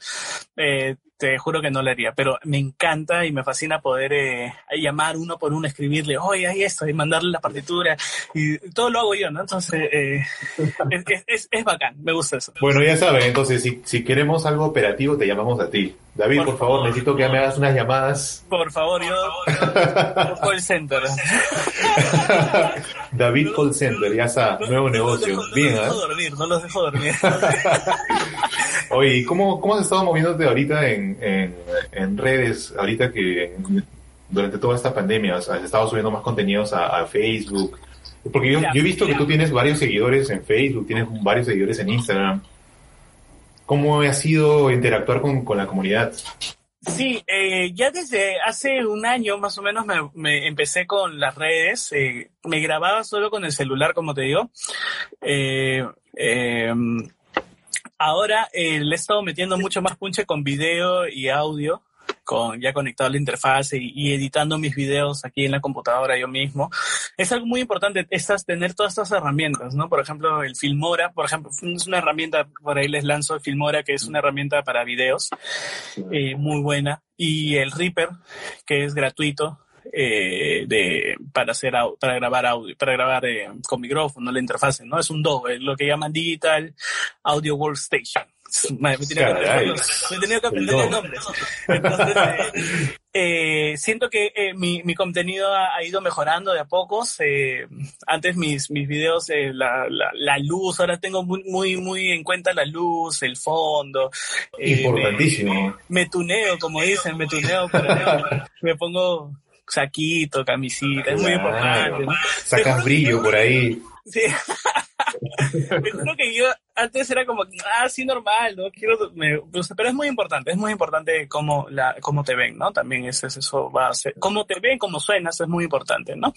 S3: eh, te juro que no lo haría, pero me encanta y me fascina poder eh, llamar uno por uno, escribirle, oye, hay esto, y mandarle la partitura, y todo lo hago yo, ¿no? Entonces, eh, *laughs* es, es, es, bacán, me gusta eso.
S2: Bueno, ya saben, entonces, si, si queremos algo operativo, te llamamos a ti. David, por, favor, necesito que me hagas unas llamadas.
S3: Por favor, yo. *laughs* call center. *laughs*
S2: David Call Center, ya está, nuevo negocio. Bien,
S3: no los dejo dormir, no los dejo dormir. *laughs*
S2: Oye, ¿cómo, ¿cómo has estado moviéndote ahorita en, en, en redes? Ahorita que durante toda esta pandemia has estado subiendo más contenidos a, Facebook. Porque yo, yo, he visto que tú tienes varios seguidores en Facebook, tienes varios seguidores en Instagram. ¿Cómo ha sido interactuar con, con la comunidad?
S3: Sí, eh, ya desde hace un año más o menos me, empecé con las redes. Eh, me grababa solo con el celular, como te digo. Eh, em, ahora eh, le he estado metiendo mucho más punche con video y audio con ya conectado a la interfaz y, editando mis videos aquí en la computadora yo mismo. Es algo muy importante estas, tener todas estas herramientas, ¿no? Por ejemplo, el Filmora, por ejemplo, es una herramienta, por ahí les lanzo Filmora, que es una herramienta para videos, eh, muy buena. Y el Reaper, que es gratuito, eh, de, para hacer para grabar audio, para grabar eh, con micrófono, la interfaz, ¿no? Es un DAW, lo que llaman Digital Audio Workstation. Me, he tenido que aprender los nombres. Entonces, eh, eh, siento que eh, mi, mi, contenido ha, ido mejorando de a pocos. Eh, antes mis, mis videos, la, la, la, luz, ahora tengo muy, muy, muy en cuenta la luz, el fondo.
S2: Importantísimo.
S3: Me, me, tuneo, como dicen, me tuneo, *laughs* me pongo saquito, camisita, es muy importante.
S2: Sacas brillo por ahí.
S3: Sí. *laughs* Creo que yo antes era como, ah, sí, normal, ¿no? Quiero, pues, pero es muy importante, es muy importante cómo, la, cómo te ven, ¿no? También es, eso va a ser, cómo te ven, cómo suenas, es muy importante, ¿no?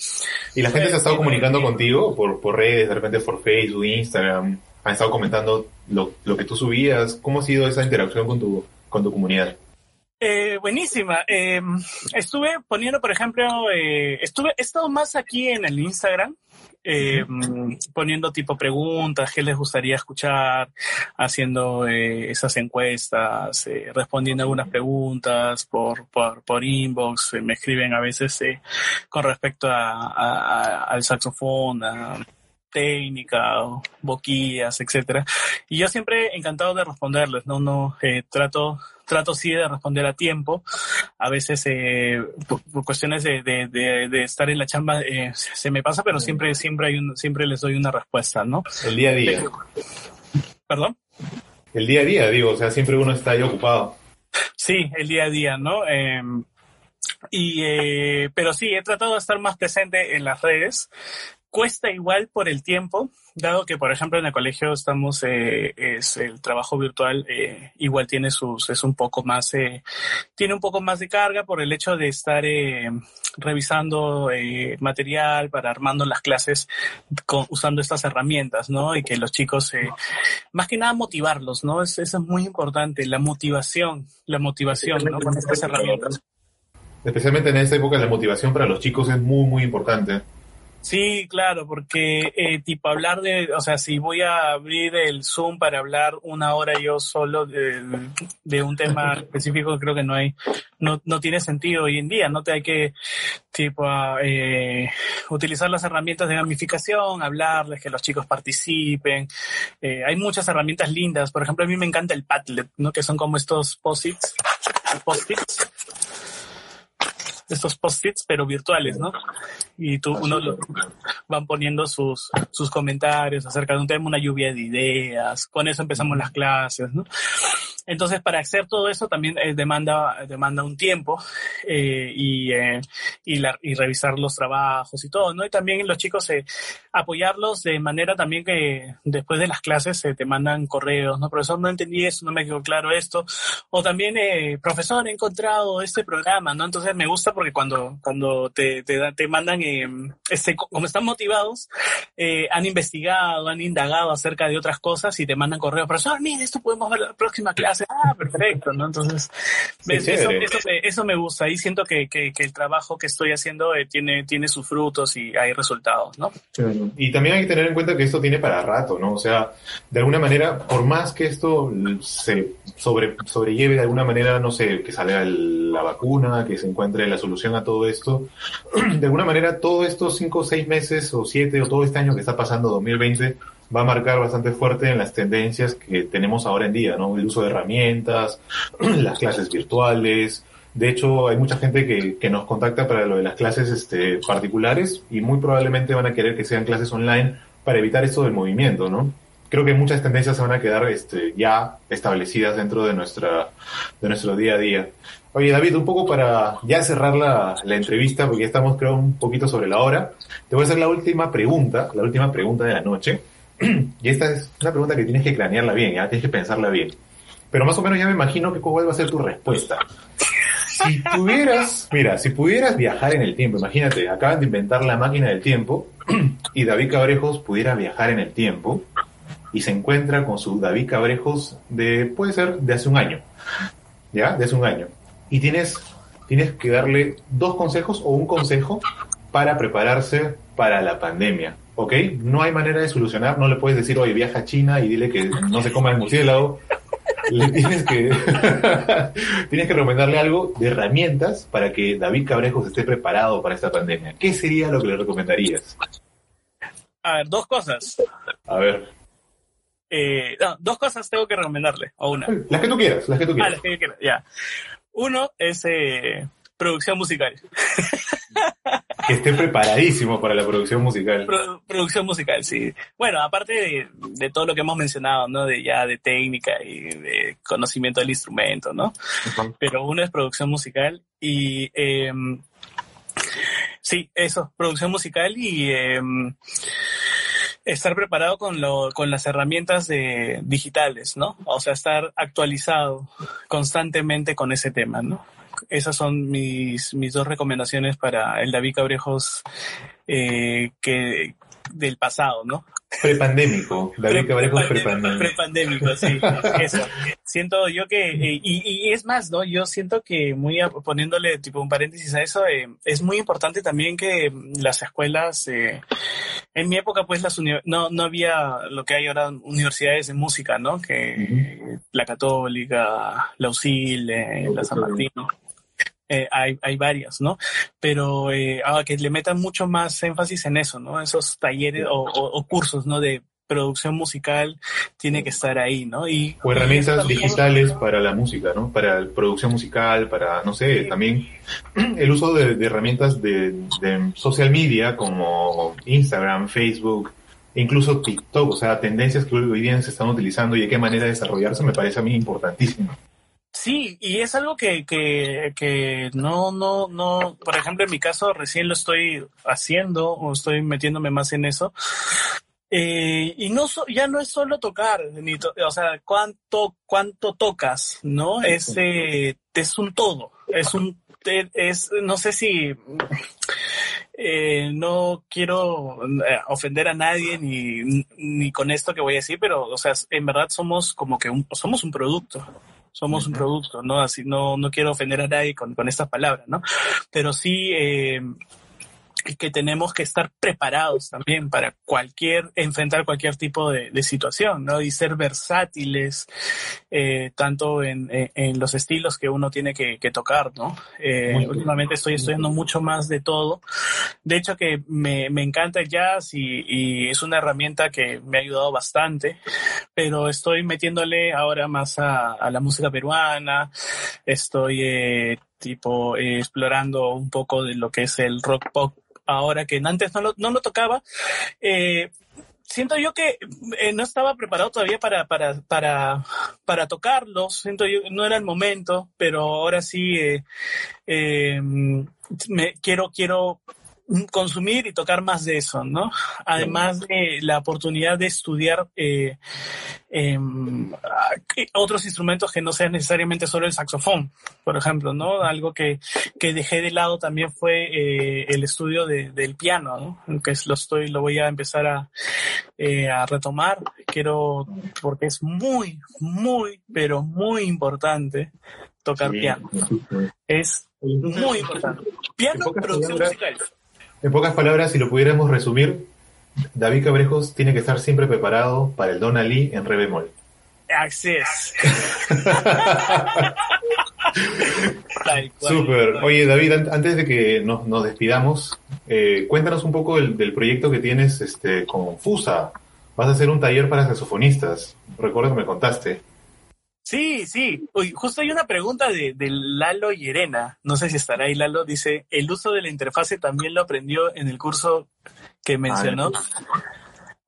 S2: ¿Y la gente se ha estado comunicando contigo por, por redes, de repente por Facebook, Instagram? ¿Han estado comentando lo, lo que tú subías? ¿Cómo ha sido esa interacción con tu, con tu comunidad?
S3: Eh, buenísima. Eh, estuve poniendo, por ejemplo, eh, estuve, he estado más aquí en el Instagram, eh, poniendo tipo preguntas, qué les gustaría escuchar, haciendo eh, esas encuestas, eh, respondiendo algunas preguntas por, por, por inbox, me escriben a veces con respecto a, a, al saxofón, a, técnica, o boquillas, etcétera. Y yo siempre encantado de responderles, no, no, eh, trato, trato sí de responder a tiempo. A veces eh, por, cuestiones de, de, de, estar en la chamba eh, se me pasa, pero siempre, siempre hay un, siempre les doy una respuesta, ¿no?
S2: El día a día.
S3: ¿Perdón?
S2: El día a día, digo, o sea, siempre uno está ahí ocupado.
S3: Sí, el día a día, ¿no? Eh, y, eh, pero sí, he tratado de estar más presente en las redes. Cuesta igual por el tiempo, dado que, por ejemplo, en el colegio estamos, eh, es el trabajo virtual, eh, igual tiene sus, es un poco más, eh, tiene un poco más de carga por el hecho de estar eh, revisando eh, material para armando las clases usando estas herramientas, ¿no? Y que los chicos, eh, más que nada motivarlos, ¿no? Es, eso es muy importante, la motivación, la motivación, ¿no? Con estas herramientas.
S2: Especialmente en esta época la motivación para los chicos es muy, muy importante.
S3: Sí, claro, porque eh, tipo hablar de, o sea, si voy a abrir el Zoom para hablar una hora yo solo de, de un tema específico, creo que no hay, no, no tiene sentido hoy en día, no te hay que tipo eh, utilizar las herramientas de gamificación, hablarles, que los chicos participen. Eh, hay muchas herramientas lindas, por ejemplo, a mí me encanta el Padlet, ¿no? Que son como estos post-its, post-its estos post-its, pero virtuales, ¿no? Y tú, uno lo, van poniendo sus, sus comentarios acerca de un tema, una lluvia de ideas. Con eso empezamos las clases, ¿no? Entonces, para hacer todo eso también eh, demanda, demanda un tiempo eh, y, eh, y, la, y, revisar los trabajos y todo, ¿no? Y también los chicos eh, apoyarlos de manera también que después de las clases se te mandan correos, ¿no? Profesor, no entendí eso, no me quedó claro esto. O también, eh, profesor, he encontrado este programa, ¿no? Entonces me gusta porque cuando, cuando te, te, te mandan, eh, este, como están motivados, eh, han investigado, han indagado acerca de otras cosas y te mandan correos, profesor, mire, esto podemos ver la próxima clase ah, perfecto, ¿no? Entonces, sí, eso, eso, eso, me gusta y siento que, que, que, el trabajo que estoy haciendo eh, tiene, tiene sus frutos y hay resultados, ¿no?
S2: Y también hay que tener en cuenta que esto tiene para rato, ¿no? O sea, de alguna manera, por más que esto se sobre, sobrelleve de alguna manera, no sé, que salga el, la vacuna, que se encuentre la solución a todo esto, *clears throat* de alguna manera, todos estos cinco, seis meses o siete o todo este año que está pasando, 2020, va a marcar bastante fuerte en las tendencias que tenemos ahora en día, ¿no? El uso de herramientas, *clears throat* las clases virtuales. De hecho, hay mucha gente que, nos contacta para lo de las clases este, particulares y muy probablemente van a querer que sean clases online para evitar esto del movimiento, ¿no? Creo que muchas tendencias se van a quedar este, ya establecidas dentro de, nuestra, de nuestro día a día. Oye, David, un poco para ya cerrar la, la, entrevista, porque ya estamos creo un poquito sobre la hora, te voy a hacer la última pregunta, la última pregunta de la noche. *clears throat* Y esta es una pregunta que tienes que cranearla bien, ya tienes que pensarla bien. Pero más o menos ya me imagino que cuál va a ser tu respuesta. Si pudieras, mira, si pudieras viajar en el tiempo, imagínate, acaban de inventar la máquina del tiempo *clears throat* y David Cabrejos pudiera viajar en el tiempo y se encuentra con su David Cabrejos de, puede ser, de hace un año, ¿ya? De hace un año. Y tienes, tienes que darle dos consejos o un consejo para prepararse para la pandemia. ¿ok? No hay manera de solucionar, no le puedes decir, oye, viaja a China y dile que no se coma el murciélago. *laughs* Le tienes que, *laughs* tienes que recomendarle algo de herramientas para que David Cabrejos esté preparado para esta pandemia. ¿Qué sería lo que le recomendarías?
S3: A ver, dos cosas.
S2: A ver.
S3: Eh, no, dos cosas tengo que recomendarle, o una.
S2: Las que tú quieras, las que tú quieras.
S3: Ah, las que yo quiera, ya. Uno es eh, producción musical. *laughs*
S2: que esté preparadísimo para la producción musical.
S3: Pro, producción musical, sí. Bueno, aparte de, de, todo lo que hemos mencionado, ¿no? De ya de técnica y de conocimiento del instrumento, ¿no? Uh -huh. Pero uno es producción musical y eh, sí, eso, producción musical y eh, estar preparado con, lo, con las herramientas de, digitales, ¿no? O sea, estar actualizado constantemente con ese tema, ¿no? esas son mis, mis dos recomendaciones para el David Cabrejos eh, que del pasado, ¿no?
S2: Prepandémico, David Cabrejos prepandémico.
S3: Prepandémico, sí, eso. Siento yo que, eh, y, y, es más, ¿no? Yo siento que muy, poniéndole tipo un paréntesis a eso, eh, es muy importante también que las escuelas, eh, en mi época pues las no, no había lo que hay ahora universidades de música, ¿no? Que uh -huh. la Católica, la UCIL, la San Martín, ¿no? eh, hay, hay varias, ¿no? Pero eh, ah, que le metan mucho más énfasis en eso, ¿no? Esos talleres o, o, o cursos, ¿no? De producción musical tiene que estar ahí, ¿no? Y,
S2: o herramientas digitales para la música, ¿no? Para producción musical, para, no sé, también el uso de, de herramientas de, de, social media como Instagram, Facebook, incluso TikTok, o sea, tendencias que hoy día se están utilizando y de qué manera desarrollarse me parece a mí importantísimo.
S3: Sí, y es algo que, que, que no, no, no, por ejemplo, en mi caso recién lo estoy haciendo o estoy metiéndome más en eso, eh, y no so, ya no es solo tocar, ni to, o sea, cuánto, cuánto tocas, ¿no? Es, eh, es un todo, es un, es, no sé si, eh, no quiero ofender a nadie ni, ni con esto que voy a decir, pero, o sea, en verdad somos como que un, somos un producto somos un producto, ¿no? Así no, no quiero ofender a nadie con, con estas palabras, ¿no? Pero sí, eh, y que tenemos que estar preparados también para cualquier, enfrentar cualquier tipo de, de situación, ¿no? Y ser versátiles, eh, tanto en, en, los estilos que uno tiene que, que tocar, ¿no? Eh, últimamente estoy estudiando mucho más de todo. De hecho que me, me encanta el jazz y, y, es una herramienta que me ha ayudado bastante, pero estoy metiéndole ahora más a, a la música peruana, estoy eh, tipo eh, explorando un poco de lo que es el rock pop ahora que antes no lo, no lo tocaba. Eh, siento yo que eh, no estaba preparado todavía para, para, para, para tocarlo, siento yo no era el momento, pero ahora sí eh, eh, me, quiero, quiero consumir y tocar más de eso, ¿no? Además de la oportunidad de estudiar eh, eh, otros instrumentos que no sean necesariamente solo el saxofón, por ejemplo, ¿no? Algo que, que dejé de lado también fue eh, el estudio de, del piano, ¿no? Que lo estoy, lo voy a empezar a, eh, a retomar. Quiero, porque es muy, muy, pero muy importante tocar sí. piano. Es muy importante. Piano, producción musical.
S2: En pocas palabras, si lo pudiéramos resumir, David Cabrejos tiene que estar siempre preparado para el Don Ali en re bemol.
S3: Así es. *laughs*
S2: Super. Oye, David, antes de que nos, nos despidamos, eh, cuéntanos un poco del, del, proyecto que tienes este, con FUSA. Vas a hacer un taller para saxofonistas. Recuerdo que me contaste.
S3: Sí, sí. Uy, justo hay una pregunta de, de, Lalo y Erena. No sé si estará ahí Lalo. Dice, ¿el uso de la interfase también lo aprendió en el curso que mencionó?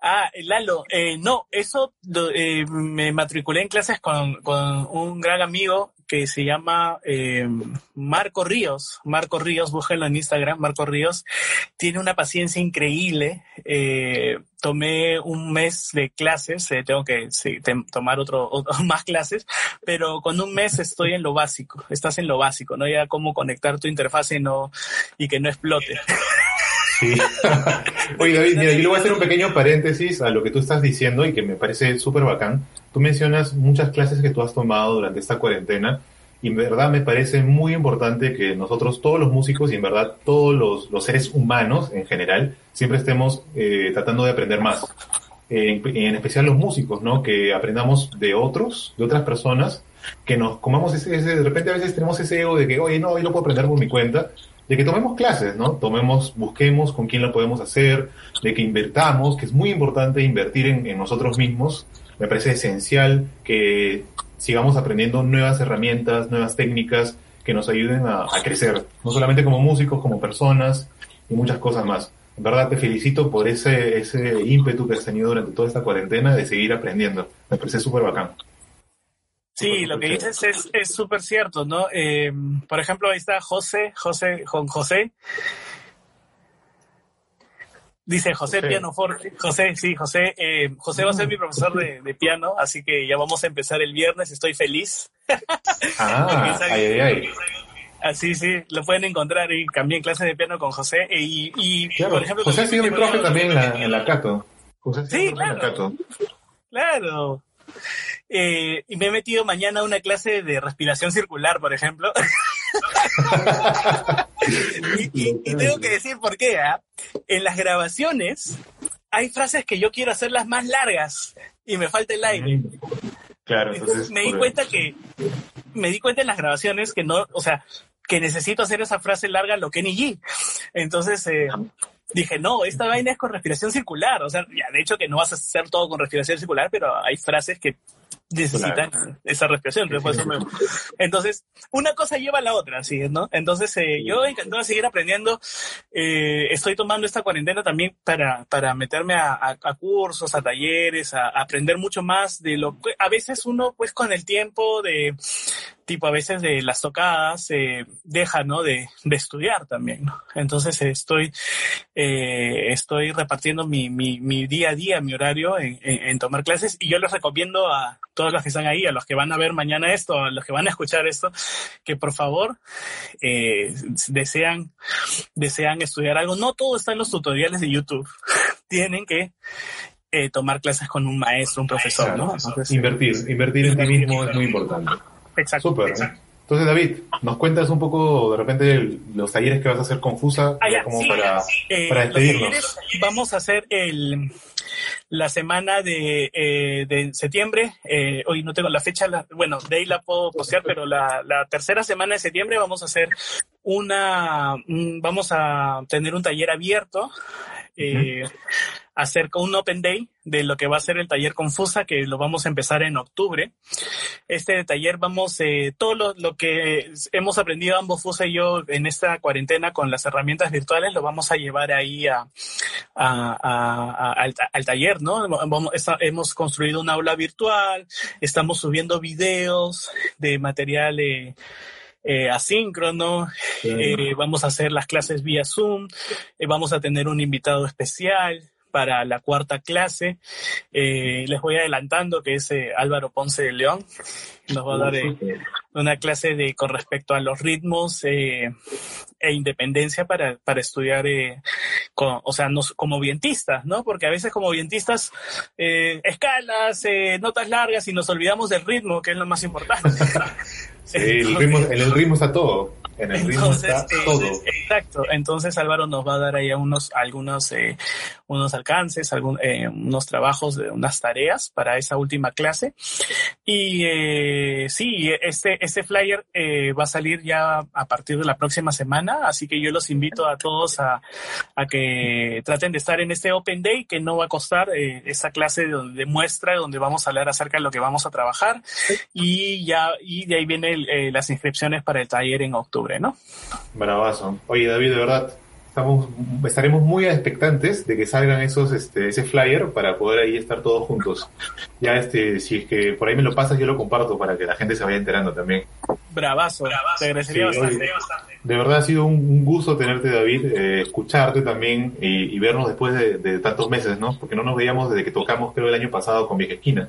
S3: Ah, Lalo, eh, no, eso eh, me matriculé en clases con, con, un gran amigo que se llama eh, Marco Ríos. Marco Ríos, búsquenlo en Instagram, Marco Ríos. Tiene una paciencia increíble. Eh, tomé un mes de clases, eh, tengo que tomar otro, *laughs* más clases, pero con un mes estoy en lo básico. Estás en lo básico, ¿no? Ya cómo conectar tu interfase no, y que no explote.
S2: Sí. *laughs* Oye, David, mira, yo le voy a hacer un pequeño paréntesis a lo que tú estás diciendo y que me parece súper bacán. Tú mencionas muchas clases que tú has tomado durante esta cuarentena y en verdad me parece muy importante que nosotros, todos los músicos y en verdad todos los, los seres humanos en general, siempre estemos eh, tratando de aprender más. En, en, especial los músicos, ¿no? Que aprendamos de otros, de otras personas, que nos comamos ese, ese, de repente a veces tenemos ese ego de que, oye, no, yo lo puedo aprender por mi cuenta, de que tomemos clases, ¿no? Tomemos, busquemos con quién lo podemos hacer, de que invertamos, que es muy importante invertir en, en nosotros mismos. Me parece esencial que sigamos aprendiendo nuevas herramientas, nuevas técnicas que nos ayuden a, a, crecer, no solamente como músicos, como personas y muchas cosas más. En verdad te felicito por ese, ese ímpetu que has tenido durante toda esta cuarentena de seguir aprendiendo. Me parece súper bacán.
S3: Sí, lo que dices es súper cierto, ¿no? Eh, por ejemplo, ahí está José, José, con José. Dice José, José. Piano Forte. José, sí, José. Eh, José va a ser mi profesor de, de, piano, así que ya vamos a empezar el viernes. Estoy feliz.
S2: Ah, *laughs* ay, ay, ay.
S3: Así, sí, lo pueden encontrar y también clases de piano con José. Y, y
S2: claro,
S3: por ejemplo,
S2: José ha sido mi profe también en la, en la Cato.
S3: José sí, claro. En la Cato. Claro. Eh, y me he metido mañana a una clase de respiración circular, por ejemplo. *laughs* y, y, y, tengo que decir por qué. ¿eh? En las grabaciones hay frases que yo quiero hacerlas más largas y me falta el aire.
S2: Claro,
S3: entonces, me di cuenta que me di cuenta en las grabaciones que no, o sea, que necesito hacer esa frase larga lo que ni Entonces eh, dije, no, esta vaina es con respiración circular. O sea, ya de hecho que no vas a hacer todo con respiración circular, pero hay frases que necesitan esa respiración. Entonces, una cosa lleva a la otra, ¿sí? ¿no? Entonces, eh, yo encantado de seguir aprendiendo. Eh, estoy tomando esta cuarentena también para, para meterme a, a, cursos, a talleres, a, a, aprender mucho más de lo que a veces uno, pues con el tiempo de, tipo a veces de las tocadas eh, deja no de, de, estudiar también ¿no? entonces estoy eh, estoy repartiendo mi, mi, mi, día a día mi horario en, en, tomar clases y yo les recomiendo a todos los que están ahí a los que van a ver mañana esto a los que van a escuchar esto que por favor eh, desean desean estudiar algo. No todo está en los tutoriales de YouTube. *laughs* Tienen que eh, tomar clases con un maestro un profesor ¿no?
S2: Entonces, invertir invertir en ti mismo es muy importante
S3: Exacto.
S2: Súper. Entonces, David, ¿nos cuentas un poco de repente los talleres que vas a hacer con FUSA
S3: ah,
S2: como para, eh, para despedirnos?
S3: vamos a hacer el, la semana de, eh, de septiembre. Eh, hoy no tengo la fecha, la, bueno, de ahí la puedo postear, pero la, la tercera semana de septiembre vamos a hacer una, vamos a tener un taller abierto. Eh, acerca un Open Day de lo que va a ser el taller Confusa, que lo vamos a empezar en octubre. Este taller vamos, eh, todo lo, lo, que hemos aprendido ambos, Fusa y yo, en esta cuarentena con las herramientas virtuales, lo vamos a llevar ahí a, a, a, al, al, taller, ¿no? Vamos, hemos construido un aula virtual, estamos subiendo videos de material. Eh, eh, asíncrono, eh, vamos a hacer las clases vía Zoom, eh, vamos a tener un invitado especial, para la cuarta clase. Eh, les voy adelantando que es eh, Álvaro Ponce de León. Nos va a dar eh, una clase de con respecto a los ritmos e independencia para, para estudiar, con, o sea, nos, como vientistas, ¿no? Porque a veces como vientistas, escalas, notas largas y nos olvidamos del ritmo, que es lo más importante. *laughs* *laughs*
S2: sí, el ritmo, en el ritmo está todo. En el Entonces, ritmo está todo.
S3: Exacto. Entonces Álvaro nos va a dar ahí unos, algunos, eh, unos alcances, algún, eh, unos trabajos, unas tareas para esa última clase. Y eh, sí, este, este flyer eh, va a salir ya a partir de la próxima semana, así que yo los invito a todos a, a que traten de estar en este Open Day, que no va a costar eh, esa clase de, de muestra, donde vamos a hablar acerca de lo que vamos a trabajar. Y ya, y de ahí vienen eh, las inscripciones para el taller en octubre, ¿no?
S2: Bravazo. Oye, David, de verdad, estamos, estaremos muy expectantes de que salgan esos, este, ese flyer para poder ahí estar todos juntos. Ya, este, si es que por ahí me lo pasas, yo lo comparto para que la gente se vaya enterando también.
S3: Bravazo, te agradecería bastante,
S2: De verdad ha sido un, gusto tenerte, David, eh, escucharte también y, y vernos después de, de, tantos meses, ¿no? Porque no nos veíamos desde que tocamos, creo, el año pasado con Vieja Esquina.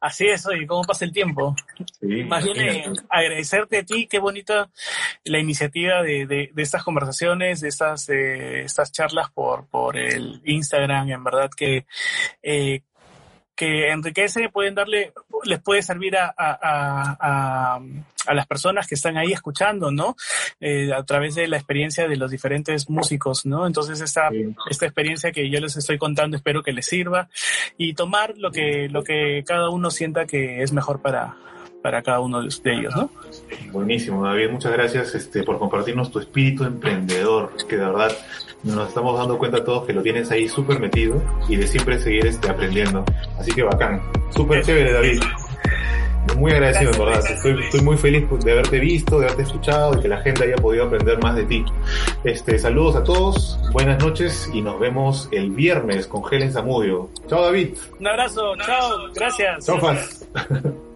S3: Así es, oye, cómo pasa el tiempo. Sí, Más bien eh, agradecerte a ti, qué bonita la iniciativa de, de, de estas conversaciones, de estas, eh, estas charlas por, por el Instagram, en verdad que eh, que enriquece, pueden darle, les puede servir a, a, a, a las personas que están ahí escuchando, ¿no? Eh, a través de la experiencia de los diferentes músicos, ¿no? Entonces esta, esta experiencia que yo les estoy contando espero que les sirva y tomar lo que, lo que cada uno sienta que es mejor para, para cada uno de ellos, ¿no?
S2: Buenísimo, David, muchas gracias este, por compartirnos tu espíritu emprendedor, que de verdad nos estamos dando cuenta todos que lo tienes ahí súper metido y de siempre seguir este, aprendiendo. Así que bacán, súper chévere, David. Muy agradecido, de verdad. Estoy, estoy, muy feliz de haberte visto, de haberte escuchado, de que la gente haya podido aprender más de ti. Este, saludos a todos, buenas noches y nos vemos el viernes con Helen Zamudio. Chao, David.
S3: Un abrazo, chao, gracias.
S2: Chao, fans. *laughs*